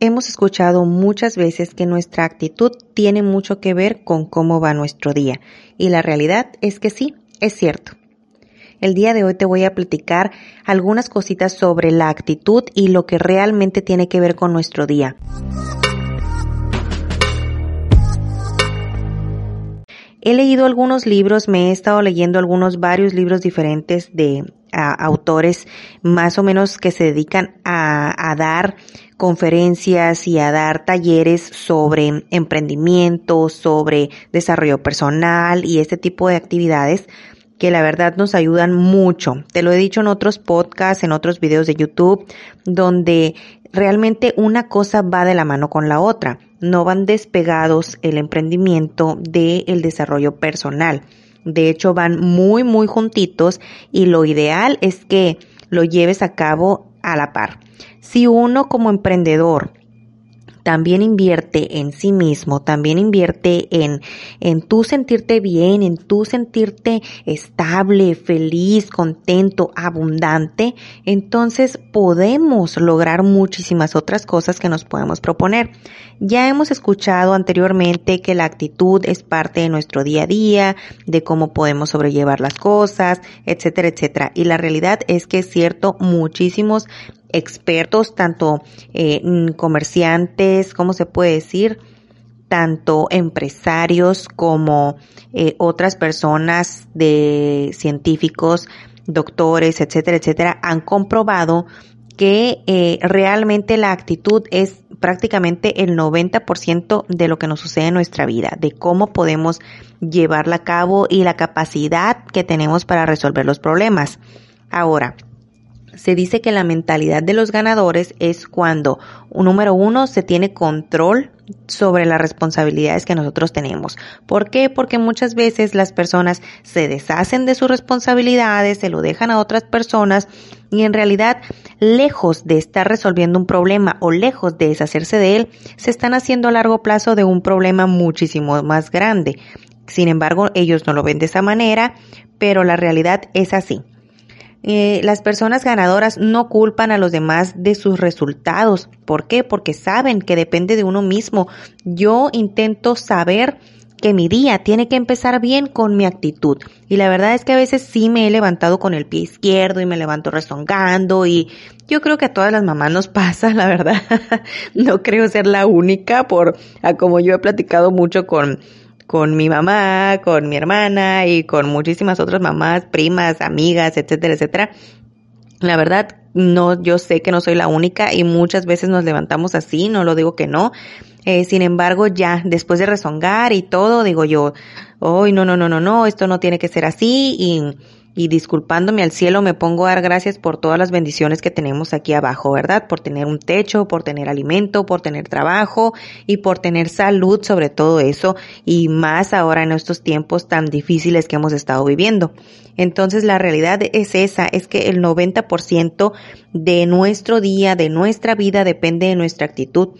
Hemos escuchado muchas veces que nuestra actitud tiene mucho que ver con cómo va nuestro día y la realidad es que sí, es cierto. El día de hoy te voy a platicar algunas cositas sobre la actitud y lo que realmente tiene que ver con nuestro día. He leído algunos libros, me he estado leyendo algunos varios libros diferentes de autores más o menos que se dedican a, a dar conferencias y a dar talleres sobre emprendimiento, sobre desarrollo personal y este tipo de actividades que la verdad nos ayudan mucho. Te lo he dicho en otros podcasts, en otros videos de YouTube, donde realmente una cosa va de la mano con la otra. No van despegados el emprendimiento del desarrollo personal. De hecho, van muy, muy juntitos y lo ideal es que lo lleves a cabo a la par. Si uno como emprendedor también invierte en sí mismo, también invierte en, en tú sentirte bien, en tú sentirte estable, feliz, contento, abundante, entonces podemos lograr muchísimas otras cosas que nos podemos proponer. Ya hemos escuchado anteriormente que la actitud es parte de nuestro día a día, de cómo podemos sobrellevar las cosas, etcétera, etcétera. Y la realidad es que es cierto, muchísimos expertos, tanto eh, comerciantes, ¿cómo se puede decir? tanto empresarios como eh, otras personas de científicos, doctores, etcétera, etcétera, han comprobado que eh, realmente la actitud es prácticamente el 90% de lo que nos sucede en nuestra vida, de cómo podemos llevarla a cabo y la capacidad que tenemos para resolver los problemas. Ahora, se dice que la mentalidad de los ganadores es cuando, número uno, se tiene control sobre las responsabilidades que nosotros tenemos. ¿Por qué? Porque muchas veces las personas se deshacen de sus responsabilidades, se lo dejan a otras personas y en realidad, lejos de estar resolviendo un problema o lejos de deshacerse de él, se están haciendo a largo plazo de un problema muchísimo más grande. Sin embargo, ellos no lo ven de esa manera, pero la realidad es así. Eh, las personas ganadoras no culpan a los demás de sus resultados. ¿Por qué? Porque saben que depende de uno mismo. Yo intento saber que mi día tiene que empezar bien con mi actitud. Y la verdad es que a veces sí me he levantado con el pie izquierdo y me levanto rezongando y yo creo que a todas las mamás nos pasa, la verdad. no creo ser la única por, a como yo he platicado mucho con, con mi mamá, con mi hermana y con muchísimas otras mamás, primas, amigas, etcétera, etcétera. La verdad, no, yo sé que no soy la única y muchas veces nos levantamos así, no lo digo que no. Eh, sin embargo, ya después de rezongar y todo, digo yo, hoy no, no, no, no, no, esto no tiene que ser así y y disculpándome al cielo me pongo a dar gracias por todas las bendiciones que tenemos aquí abajo, ¿verdad? Por tener un techo, por tener alimento, por tener trabajo y por tener salud sobre todo eso y más ahora en estos tiempos tan difíciles que hemos estado viviendo. Entonces la realidad es esa, es que el 90% de nuestro día, de nuestra vida depende de nuestra actitud.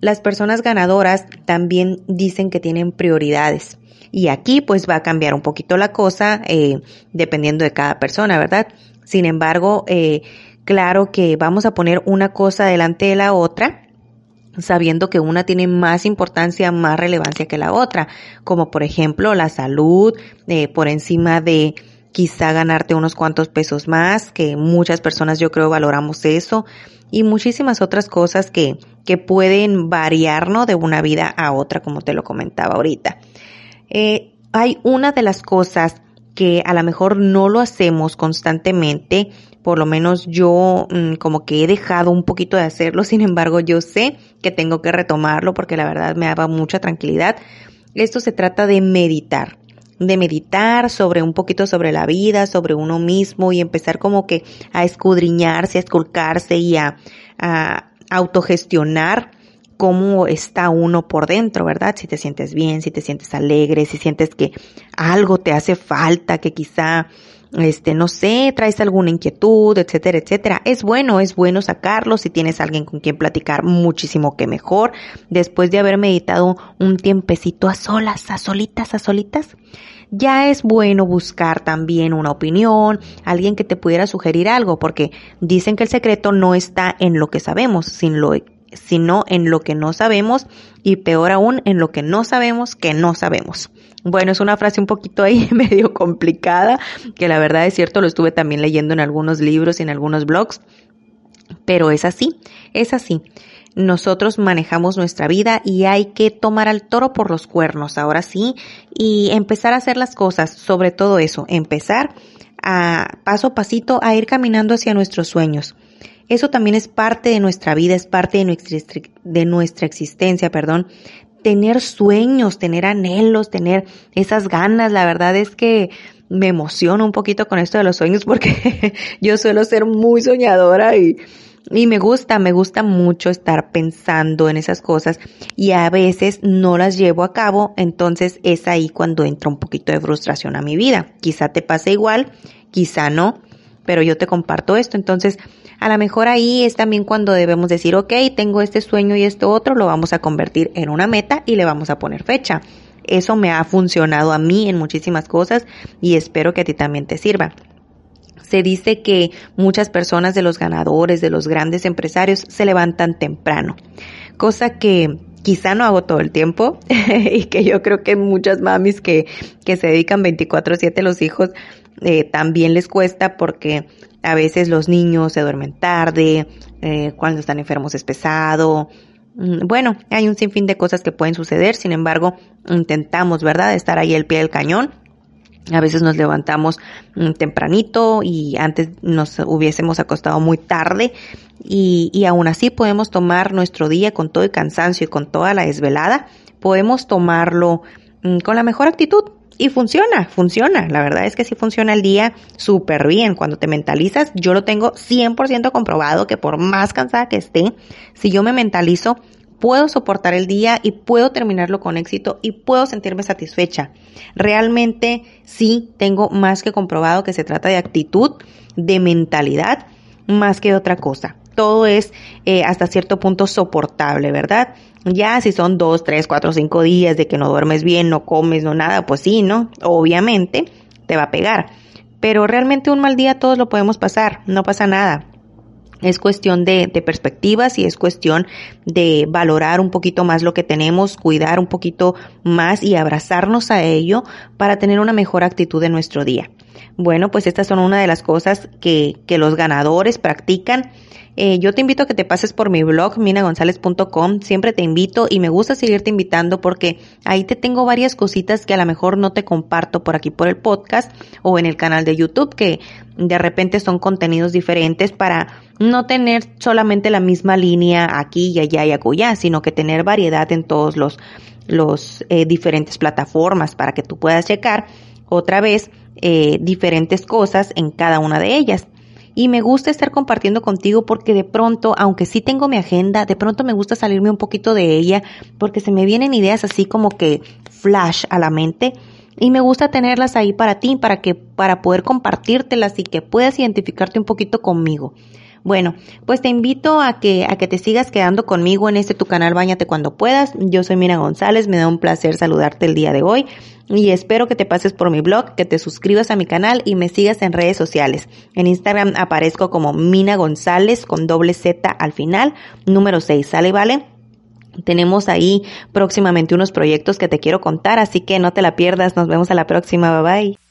Las personas ganadoras también dicen que tienen prioridades. Y aquí pues va a cambiar un poquito la cosa eh, dependiendo de cada persona, ¿verdad? Sin embargo, eh, claro que vamos a poner una cosa delante de la otra sabiendo que una tiene más importancia, más relevancia que la otra, como por ejemplo la salud, eh, por encima de quizá ganarte unos cuantos pesos más, que muchas personas yo creo valoramos eso, y muchísimas otras cosas que, que pueden variar, ¿no? De una vida a otra, como te lo comentaba ahorita. Eh, hay una de las cosas que a lo mejor no lo hacemos constantemente, por lo menos yo mm, como que he dejado un poquito de hacerlo, sin embargo yo sé que tengo que retomarlo porque la verdad me daba mucha tranquilidad. Esto se trata de meditar, de meditar sobre un poquito sobre la vida, sobre uno mismo y empezar como que a escudriñarse, a esculcarse y a, a autogestionar cómo está uno por dentro, ¿verdad? Si te sientes bien, si te sientes alegre, si sientes que algo te hace falta, que quizá, este, no sé, traes alguna inquietud, etcétera, etcétera. Es bueno, es bueno sacarlo. Si tienes alguien con quien platicar, muchísimo que mejor. Después de haber meditado un tiempecito a solas, a solitas, a solitas ya es bueno buscar también una opinión, alguien que te pudiera sugerir algo, porque dicen que el secreto no está en lo que sabemos, sino sino en lo que no sabemos y peor aún en lo que no sabemos que no sabemos. Bueno, es una frase un poquito ahí medio complicada, que la verdad es cierto, lo estuve también leyendo en algunos libros y en algunos blogs, pero es así, es así. Nosotros manejamos nuestra vida y hay que tomar al toro por los cuernos, ahora sí, y empezar a hacer las cosas, sobre todo eso, empezar a paso a pasito a ir caminando hacia nuestros sueños. Eso también es parte de nuestra vida, es parte de nuestra, de nuestra existencia, perdón. Tener sueños, tener anhelos, tener esas ganas, la verdad es que me emociono un poquito con esto de los sueños porque yo suelo ser muy soñadora y, y me gusta, me gusta mucho estar pensando en esas cosas y a veces no las llevo a cabo, entonces es ahí cuando entra un poquito de frustración a mi vida. Quizá te pase igual, quizá no, pero yo te comparto esto. Entonces, a lo mejor ahí es también cuando debemos decir, ok, tengo este sueño y esto otro, lo vamos a convertir en una meta y le vamos a poner fecha. Eso me ha funcionado a mí en muchísimas cosas y espero que a ti también te sirva. Se dice que muchas personas de los ganadores, de los grandes empresarios, se levantan temprano, cosa que quizá no hago todo el tiempo y que yo creo que muchas mamis que, que se dedican 24/7 a los hijos eh, también les cuesta porque a veces los niños se duermen tarde, eh, cuando están enfermos es pesado. Mm, bueno, hay un sinfín de cosas que pueden suceder, sin embargo, intentamos, ¿verdad?, estar ahí al pie del cañón a veces nos levantamos mm, tempranito y antes nos hubiésemos acostado muy tarde y, y aún así podemos tomar nuestro día con todo el cansancio y con toda la desvelada, podemos tomarlo mm, con la mejor actitud. Y funciona, funciona. La verdad es que sí funciona el día súper bien. Cuando te mentalizas, yo lo tengo 100% comprobado que por más cansada que esté, si yo me mentalizo, puedo soportar el día y puedo terminarlo con éxito y puedo sentirme satisfecha. Realmente sí tengo más que comprobado que se trata de actitud, de mentalidad, más que otra cosa. Todo es eh, hasta cierto punto soportable, ¿verdad? Ya si son dos, tres, cuatro, cinco días de que no duermes bien, no comes, no nada, pues sí, ¿no? Obviamente te va a pegar. Pero realmente un mal día todos lo podemos pasar, no pasa nada. Es cuestión de, de, perspectivas y es cuestión de valorar un poquito más lo que tenemos, cuidar un poquito más y abrazarnos a ello para tener una mejor actitud en nuestro día. Bueno, pues estas son una de las cosas que, que los ganadores practican eh, yo te invito a que te pases por mi blog, minagonzalez.com. Siempre te invito y me gusta seguirte invitando porque ahí te tengo varias cositas que a lo mejor no te comparto por aquí por el podcast o en el canal de YouTube que de repente son contenidos diferentes para no tener solamente la misma línea aquí y allá y acullá, sino que tener variedad en todos los, los eh, diferentes plataformas para que tú puedas checar otra vez eh, diferentes cosas en cada una de ellas y me gusta estar compartiendo contigo porque de pronto, aunque sí tengo mi agenda, de pronto me gusta salirme un poquito de ella porque se me vienen ideas así como que flash a la mente y me gusta tenerlas ahí para ti, para que para poder compartírtelas y que puedas identificarte un poquito conmigo. Bueno, pues te invito a que, a que te sigas quedando conmigo en este tu canal Báñate cuando puedas. Yo soy Mina González, me da un placer saludarte el día de hoy y espero que te pases por mi blog, que te suscribas a mi canal y me sigas en redes sociales. En Instagram aparezco como Mina González con doble Z al final, número 6, ¿sale? ¿Vale? Tenemos ahí próximamente unos proyectos que te quiero contar, así que no te la pierdas. Nos vemos a la próxima. Bye bye.